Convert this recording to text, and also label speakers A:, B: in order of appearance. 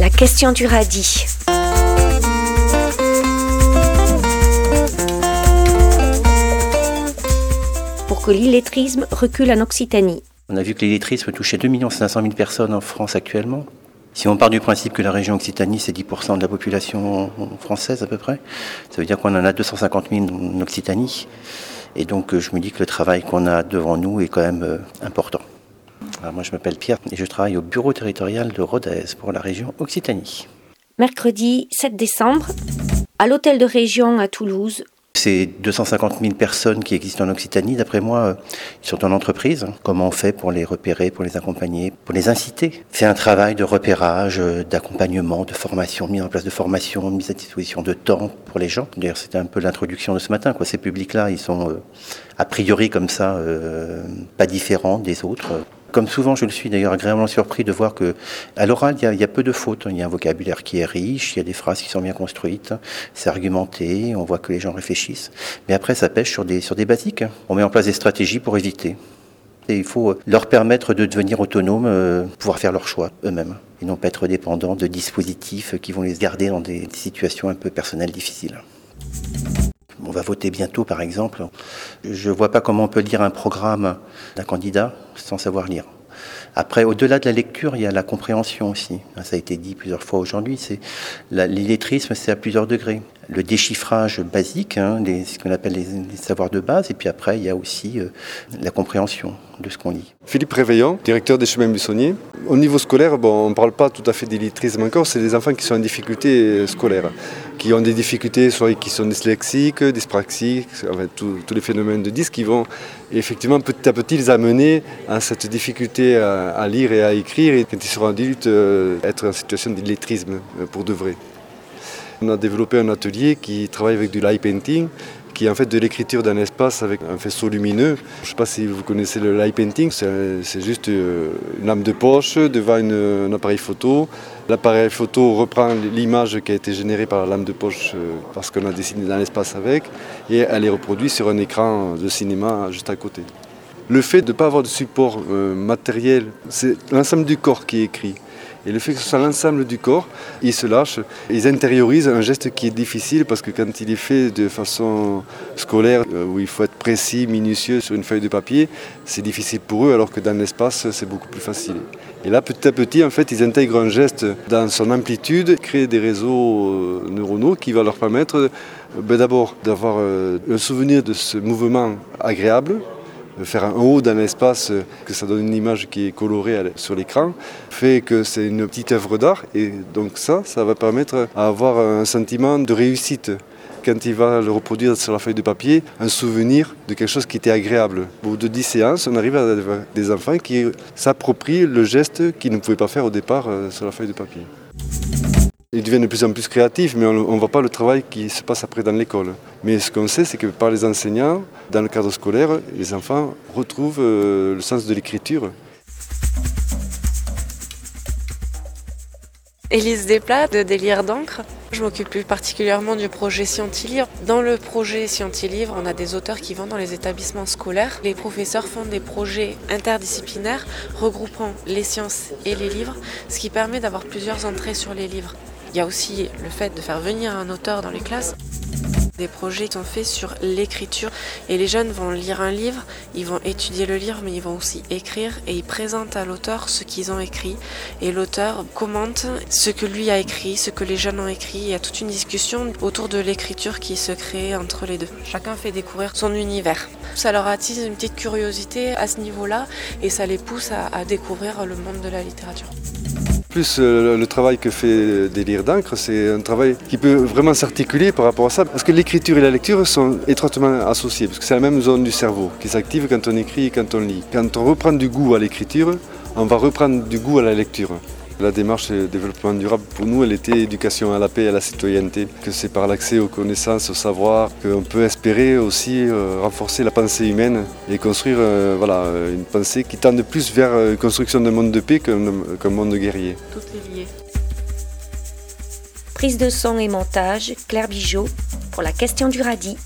A: La question du radis. Pour que l'illettrisme recule en Occitanie.
B: On a vu que l'illettrisme touchait 2 500 000 personnes en France actuellement. Si on part du principe que la région Occitanie, c'est 10% de la population française à peu près, ça veut dire qu'on en a 250 000 en Occitanie. Et donc je me dis que le travail qu'on a devant nous est quand même euh, important. Moi je m'appelle Pierre et je travaille au bureau territorial de Rodez pour la région Occitanie.
A: Mercredi 7 décembre, à l'hôtel de région à Toulouse,
B: ces 250 000 personnes qui existent en Occitanie, d'après moi, euh, ils sont en entreprise. Comment on fait pour les repérer, pour les accompagner, pour les inciter? C'est un travail de repérage, euh, d'accompagnement, de formation, mise en place de formation, mise à disposition de temps pour les gens. D'ailleurs, c'était un peu l'introduction de ce matin. Quoi. Ces publics-là, ils sont euh, a priori comme ça, pas différents des autres. Comme souvent, je le suis d'ailleurs agréablement surpris de voir que à l'oral, il y, a peu de fautes. Il y a un vocabulaire qui est riche, il y a des phrases qui sont bien construites, c'est argumenté, on voit que les gens réfléchissent. Mais après, ça pêche sur des, sur des basiques. On met en place des stratégies pour éviter. Il faut leur permettre de devenir autonomes, euh, pouvoir faire leurs choix eux-mêmes, et non pas être dépendants de dispositifs qui vont les garder dans des situations un peu personnelles difficiles. On va voter bientôt, par exemple. Je ne vois pas comment on peut lire un programme d'un candidat sans savoir lire. Après, au-delà de la lecture, il y a la compréhension aussi. Ça a été dit plusieurs fois aujourd'hui. C'est l'illettrisme, c'est à plusieurs degrés. Le déchiffrage basique, hein, ce qu'on appelle les, savoirs de base, et puis après, il y a aussi euh, la compréhension de ce qu'on lit.
C: Philippe Réveillon, directeur des chemins buissonniers. Au niveau scolaire, on ne parle pas tout à fait d'illettrisme encore, c'est des enfants qui sont en difficulté scolaire, qui ont des difficultés, soit qui sont dyslexiques, dyspraxiques, tous les phénomènes de dys qui vont effectivement petit à petit les amener à cette difficulté à, lire et à écrire, et quand ils seront adultes, euh, être en situation d'illettrisme euh, pour de vrai. On a développé un atelier qui travaille avec du light painting, qui est en fait de l'écriture d'un espace avec un faisceau lumineux. Je ne sais pas si vous connaissez le light painting, c'est juste euh, une lampe de poche devant un appareil photo. L'appareil photo reprend l'image qui a été générée par la lampe de poche euh, parce qu'on a dessiné dans l'espace avec et elle est reproduite sur un écran de cinéma juste à côté. Le fait de ne pas avoir de support euh, matériel, c'est l'ensemble du corps qui est écrit. Et le fait que ce soit l'ensemble du corps, ils se lâchent, ils intériorisent un geste qui est difficile parce que quand il est fait de façon scolaire, euh, où il faut être précis, minutieux sur une feuille de papier, c'est difficile pour eux alors que dans l'espace, c'est beaucoup plus facile. Et là, petit à petit, en fait, ils intègrent un geste dans son amplitude, créent des réseaux euh, neuronaux qui vont leur permettre euh, ben, d'abord d'avoir un souvenir de ce mouvement agréable, faire un haut dans l'espace, que ça donne une image qui est colorée sur l'écran, fait que c'est une petite œuvre d'art. Et donc ça, ça va permettre d'avoir un sentiment de réussite quand il va le reproduire sur la feuille de papier, un souvenir de quelque chose qui était agréable. Au bout de 10 séances, on arrive à des enfants qui s'approprient le geste qu'ils ne pouvaient pas faire au départ euh, sur la feuille de papier. Ils deviennent de plus en plus créatifs, mais on ne voit pas le travail qui se passe après dans l'école. Mais ce qu'on sait, c'est que par les enseignants, dans le cadre scolaire, les enfants retrouvent euh, le sens de l'écriture.
D: Élise Desplat de Délire d'encre. Je m'occupe plus particulièrement du projet Scientilivre. Dans le projet Scientilivre, on a des auteurs qui vont dans les établissements scolaires. Les professeurs font des projets interdisciplinaires regroupant les sciences et les livres, ce qui permet d'avoir plusieurs entrées sur les livres. Il y a aussi le fait de faire venir un auteur dans les classes. Des projets sont faits sur l'écriture et les jeunes vont lire un livre, ils vont étudier le livre mais ils vont aussi écrire et ils présentent à l'auteur ce qu'ils ont écrit et l'auteur commente ce que lui a écrit, ce que les jeunes ont écrit. Il y a toute une discussion autour de l'écriture qui se crée entre les deux. Chacun fait découvrir son univers. Ça leur attise une petite curiosité à ce niveau-là et ça les pousse à, à découvrir le monde de la littérature
C: plus euh, le travail que fait Délire d'encre, c'est un travail qui peut vraiment s'articuler par rapport à ça, parce que l'écriture et la lecture sont étroitement associées, parce que c'est la même zone du cerveau qui s'active quand on écrit et quand on lit. Quand on reprend du goût à l'écriture, on va reprendre du goût à la lecture. La démarche de développement durable, pour nous, elle était éducation à la paix et à la citoyenneté, que c'est par l'accès aux connaissances, au savoir, qu'on peut espérer aussi euh, renforcer la pensée humaine et construire euh, voilà, une pensée qui tende plus vers une euh, construction d'un monde de paix qu'un monde guerrier.
D: Tout est lié.
A: Prise de son et montage, Claire Bijot, pour la question du radis.